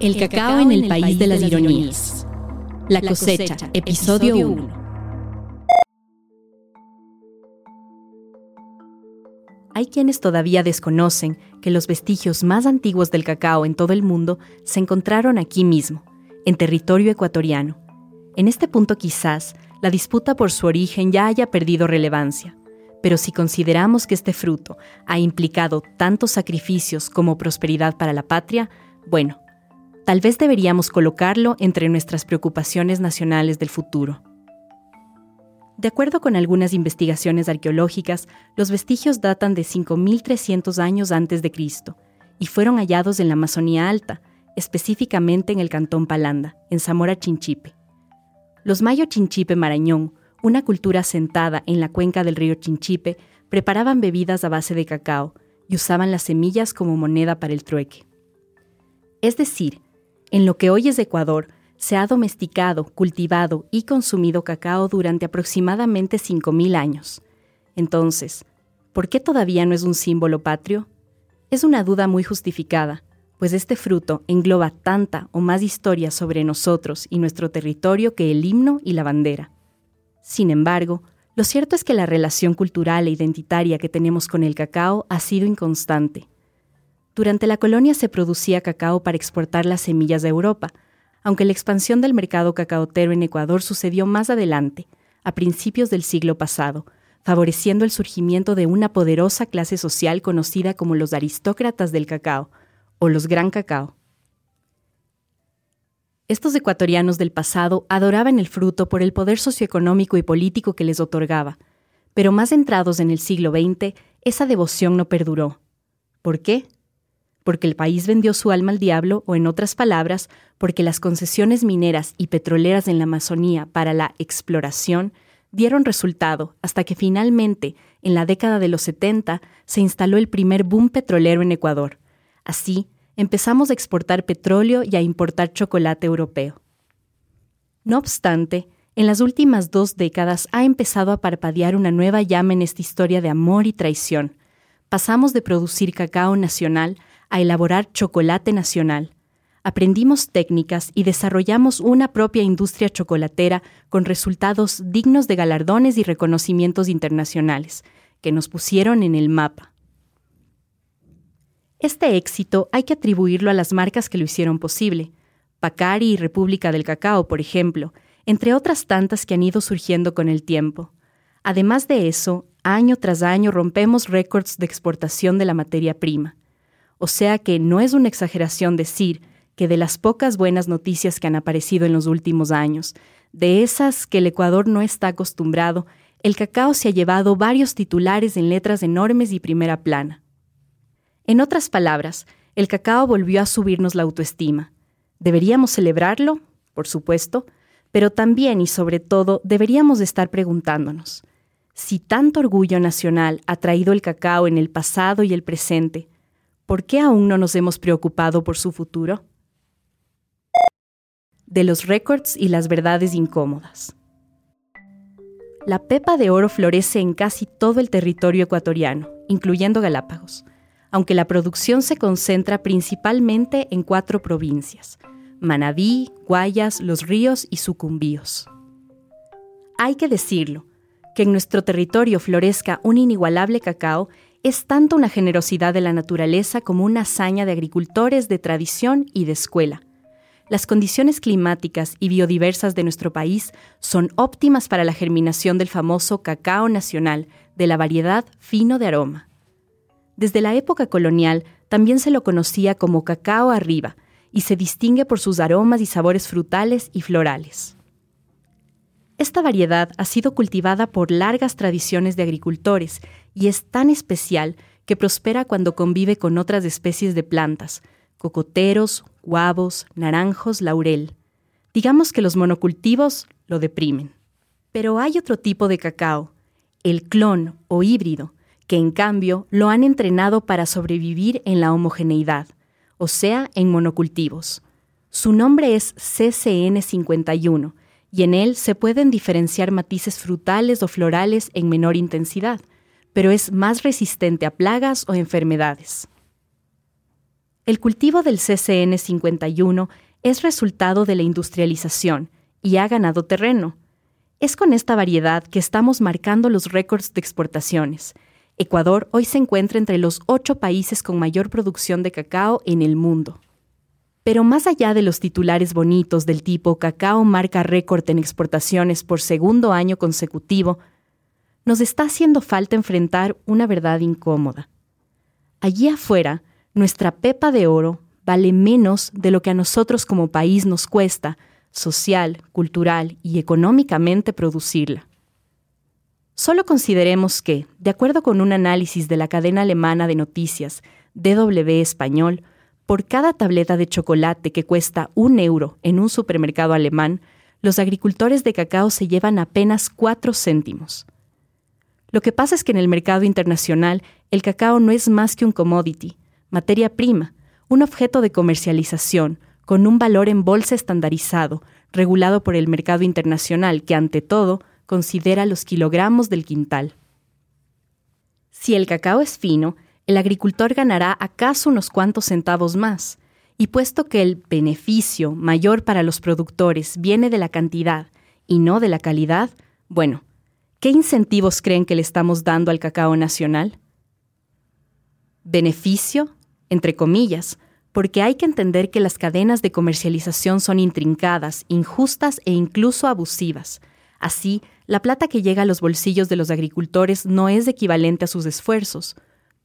El cacao en el país de las ironías. La cosecha, episodio 1. Hay quienes todavía desconocen que los vestigios más antiguos del cacao en todo el mundo se encontraron aquí mismo, en territorio ecuatoriano. En este punto quizás la disputa por su origen ya haya perdido relevancia, pero si consideramos que este fruto ha implicado tantos sacrificios como prosperidad para la patria, bueno, tal vez deberíamos colocarlo entre nuestras preocupaciones nacionales del futuro. De acuerdo con algunas investigaciones arqueológicas, los vestigios datan de 5.300 años antes de Cristo y fueron hallados en la Amazonía Alta, específicamente en el Cantón Palanda, en Zamora Chinchipe. Los Mayo Chinchipe Marañón, una cultura asentada en la cuenca del río Chinchipe, preparaban bebidas a base de cacao y usaban las semillas como moneda para el trueque. Es decir, en lo que hoy es Ecuador, se ha domesticado, cultivado y consumido cacao durante aproximadamente 5.000 años. Entonces, ¿por qué todavía no es un símbolo patrio? Es una duda muy justificada, pues este fruto engloba tanta o más historia sobre nosotros y nuestro territorio que el himno y la bandera. Sin embargo, lo cierto es que la relación cultural e identitaria que tenemos con el cacao ha sido inconstante. Durante la colonia se producía cacao para exportar las semillas de Europa, aunque la expansión del mercado cacaotero en Ecuador sucedió más adelante, a principios del siglo pasado, favoreciendo el surgimiento de una poderosa clase social conocida como los aristócratas del cacao, o los gran cacao. Estos ecuatorianos del pasado adoraban el fruto por el poder socioeconómico y político que les otorgaba, pero más entrados en el siglo XX, esa devoción no perduró. ¿Por qué? Porque el país vendió su alma al diablo o en otras palabras, porque las concesiones mineras y petroleras en la Amazonía para la exploración dieron resultado hasta que finalmente, en la década de los 70, se instaló el primer boom petrolero en Ecuador. Así, empezamos a exportar petróleo y a importar chocolate europeo. No obstante, en las últimas dos décadas ha empezado a parpadear una nueva llama en esta historia de amor y traición. Pasamos de producir cacao nacional a elaborar chocolate nacional. Aprendimos técnicas y desarrollamos una propia industria chocolatera con resultados dignos de galardones y reconocimientos internacionales, que nos pusieron en el mapa. Este éxito hay que atribuirlo a las marcas que lo hicieron posible, Pacari y República del Cacao, por ejemplo, entre otras tantas que han ido surgiendo con el tiempo. Además de eso, año tras año rompemos récords de exportación de la materia prima. O sea que no es una exageración decir que de las pocas buenas noticias que han aparecido en los últimos años, de esas que el Ecuador no está acostumbrado, el cacao se ha llevado varios titulares en letras enormes y primera plana. En otras palabras, el cacao volvió a subirnos la autoestima. ¿Deberíamos celebrarlo? Por supuesto, pero también y sobre todo deberíamos estar preguntándonos, si tanto orgullo nacional ha traído el cacao en el pasado y el presente, ¿por qué aún no nos hemos preocupado por su futuro? De los récords y las verdades incómodas. La pepa de oro florece en casi todo el territorio ecuatoriano, incluyendo Galápagos, aunque la producción se concentra principalmente en cuatro provincias, Manabí, Guayas, Los Ríos y Sucumbíos. Hay que decirlo, que en nuestro territorio florezca un inigualable cacao es tanto una generosidad de la naturaleza como una hazaña de agricultores de tradición y de escuela. Las condiciones climáticas y biodiversas de nuestro país son óptimas para la germinación del famoso cacao nacional de la variedad fino de aroma. Desde la época colonial también se lo conocía como cacao arriba y se distingue por sus aromas y sabores frutales y florales. Esta variedad ha sido cultivada por largas tradiciones de agricultores y es tan especial que prospera cuando convive con otras especies de plantas, cocoteros, guavos, naranjos, laurel. Digamos que los monocultivos lo deprimen. Pero hay otro tipo de cacao, el clon o híbrido, que en cambio lo han entrenado para sobrevivir en la homogeneidad, o sea, en monocultivos. Su nombre es CCN51 y en él se pueden diferenciar matices frutales o florales en menor intensidad, pero es más resistente a plagas o enfermedades. El cultivo del CCN 51 es resultado de la industrialización y ha ganado terreno. Es con esta variedad que estamos marcando los récords de exportaciones. Ecuador hoy se encuentra entre los ocho países con mayor producción de cacao en el mundo. Pero más allá de los titulares bonitos del tipo cacao marca récord en exportaciones por segundo año consecutivo, nos está haciendo falta enfrentar una verdad incómoda. Allí afuera, nuestra pepa de oro vale menos de lo que a nosotros como país nos cuesta, social, cultural y económicamente producirla. Solo consideremos que, de acuerdo con un análisis de la cadena alemana de noticias DW Español, por cada tableta de chocolate que cuesta un euro en un supermercado alemán, los agricultores de cacao se llevan apenas cuatro céntimos. Lo que pasa es que en el mercado internacional el cacao no es más que un commodity, materia prima, un objeto de comercialización, con un valor en bolsa estandarizado, regulado por el mercado internacional que, ante todo, considera los kilogramos del quintal. Si el cacao es fino, el agricultor ganará acaso unos cuantos centavos más, y puesto que el beneficio mayor para los productores viene de la cantidad y no de la calidad, bueno, ¿qué incentivos creen que le estamos dando al cacao nacional? Beneficio, entre comillas, porque hay que entender que las cadenas de comercialización son intrincadas, injustas e incluso abusivas. Así, la plata que llega a los bolsillos de los agricultores no es equivalente a sus esfuerzos.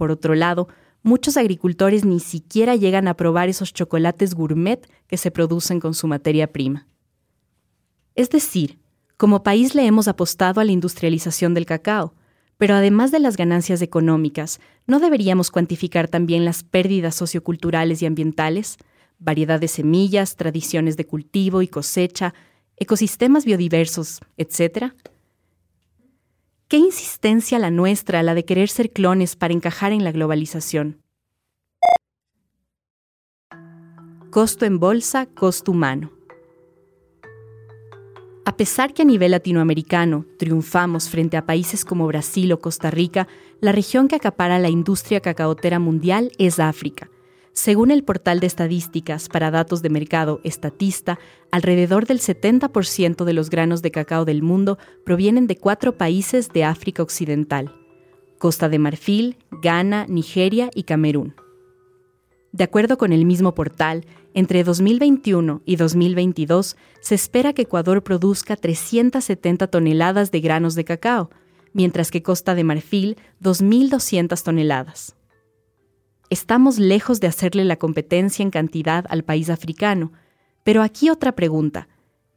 Por otro lado, muchos agricultores ni siquiera llegan a probar esos chocolates gourmet que se producen con su materia prima. Es decir, como país le hemos apostado a la industrialización del cacao, pero además de las ganancias económicas, ¿no deberíamos cuantificar también las pérdidas socioculturales y ambientales? Variedad de semillas, tradiciones de cultivo y cosecha, ecosistemas biodiversos, etc. ¿Qué insistencia la nuestra la de querer ser clones para encajar en la globalización? Costo en bolsa, costo humano. A pesar que a nivel latinoamericano triunfamos frente a países como Brasil o Costa Rica, la región que acapara la industria cacaotera mundial es África, según el portal de estadísticas para datos de mercado Estatista, alrededor del 70% de los granos de cacao del mundo provienen de cuatro países de África Occidental, Costa de Marfil, Ghana, Nigeria y Camerún. De acuerdo con el mismo portal, entre 2021 y 2022 se espera que Ecuador produzca 370 toneladas de granos de cacao, mientras que Costa de Marfil 2.200 toneladas. Estamos lejos de hacerle la competencia en cantidad al país africano, pero aquí otra pregunta.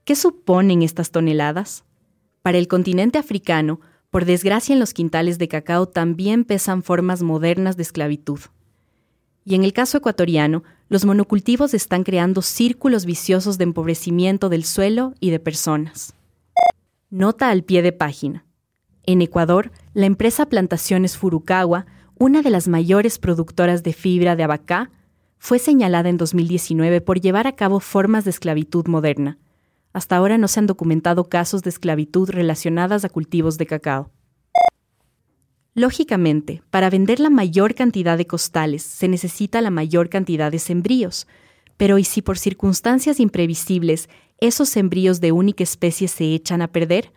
¿Qué suponen estas toneladas? Para el continente africano, por desgracia en los quintales de cacao también pesan formas modernas de esclavitud. Y en el caso ecuatoriano, los monocultivos están creando círculos viciosos de empobrecimiento del suelo y de personas. Nota al pie de página. En Ecuador, la empresa Plantaciones Furukawa una de las mayores productoras de fibra de abacá, fue señalada en 2019 por llevar a cabo formas de esclavitud moderna. Hasta ahora no se han documentado casos de esclavitud relacionadas a cultivos de cacao. Lógicamente, para vender la mayor cantidad de costales se necesita la mayor cantidad de sembríos, pero ¿y si por circunstancias imprevisibles esos sembríos de única especie se echan a perder?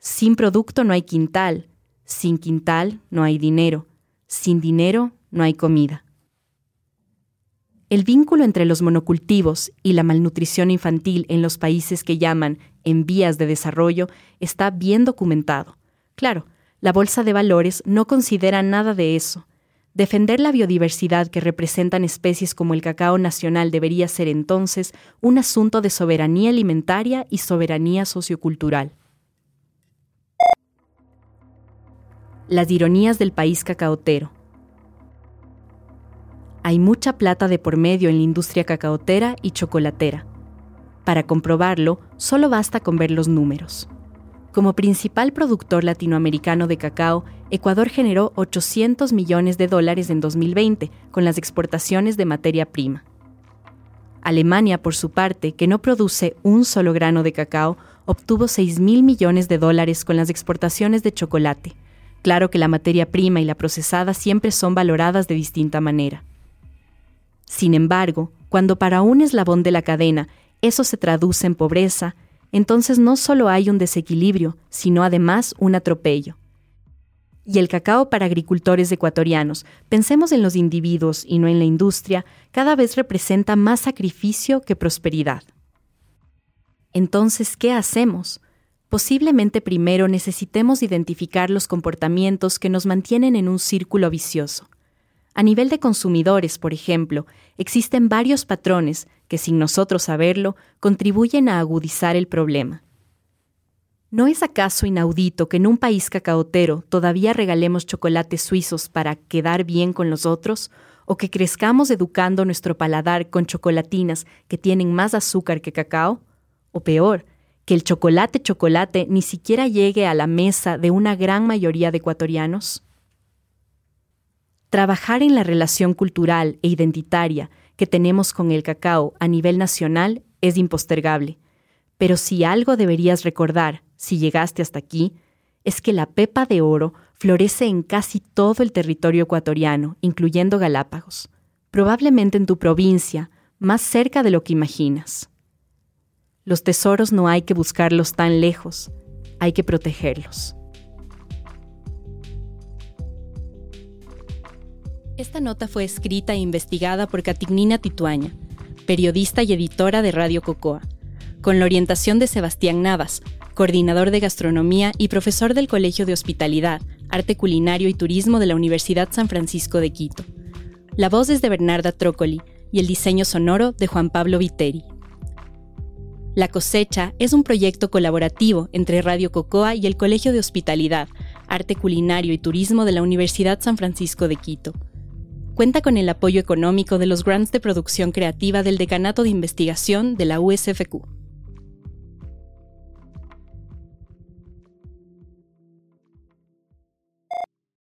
Sin producto no hay quintal, sin quintal no hay dinero, sin dinero no hay comida. El vínculo entre los monocultivos y la malnutrición infantil en los países que llaman en vías de desarrollo está bien documentado. Claro, la Bolsa de Valores no considera nada de eso. Defender la biodiversidad que representan especies como el cacao nacional debería ser entonces un asunto de soberanía alimentaria y soberanía sociocultural. Las ironías del país cacaotero. Hay mucha plata de por medio en la industria cacaotera y chocolatera. Para comprobarlo, solo basta con ver los números. Como principal productor latinoamericano de cacao, Ecuador generó 800 millones de dólares en 2020 con las exportaciones de materia prima. Alemania, por su parte, que no produce un solo grano de cacao, obtuvo 6 mil millones de dólares con las exportaciones de chocolate, Claro que la materia prima y la procesada siempre son valoradas de distinta manera. Sin embargo, cuando para un eslabón de la cadena eso se traduce en pobreza, entonces no solo hay un desequilibrio, sino además un atropello. Y el cacao para agricultores ecuatorianos, pensemos en los individuos y no en la industria, cada vez representa más sacrificio que prosperidad. Entonces, ¿qué hacemos? Posiblemente primero necesitemos identificar los comportamientos que nos mantienen en un círculo vicioso. A nivel de consumidores, por ejemplo, existen varios patrones que, sin nosotros saberlo, contribuyen a agudizar el problema. ¿No es acaso inaudito que en un país cacaotero todavía regalemos chocolates suizos para quedar bien con los otros? ¿O que crezcamos educando nuestro paladar con chocolatinas que tienen más azúcar que cacao? O peor, que el chocolate chocolate ni siquiera llegue a la mesa de una gran mayoría de ecuatorianos? Trabajar en la relación cultural e identitaria que tenemos con el cacao a nivel nacional es impostergable. Pero si algo deberías recordar, si llegaste hasta aquí, es que la pepa de oro florece en casi todo el territorio ecuatoriano, incluyendo Galápagos, probablemente en tu provincia, más cerca de lo que imaginas. Los tesoros no hay que buscarlos tan lejos, hay que protegerlos. Esta nota fue escrita e investigada por Catignina Tituaña, periodista y editora de Radio Cocoa, con la orientación de Sebastián Navas, coordinador de gastronomía y profesor del Colegio de Hospitalidad, Arte Culinario y Turismo de la Universidad San Francisco de Quito. La voz es de Bernarda Trócoli y el diseño sonoro de Juan Pablo Viteri. La cosecha es un proyecto colaborativo entre Radio Cocoa y el Colegio de Hospitalidad, Arte Culinario y Turismo de la Universidad San Francisco de Quito. Cuenta con el apoyo económico de los grants de producción creativa del Decanato de Investigación de la USFQ.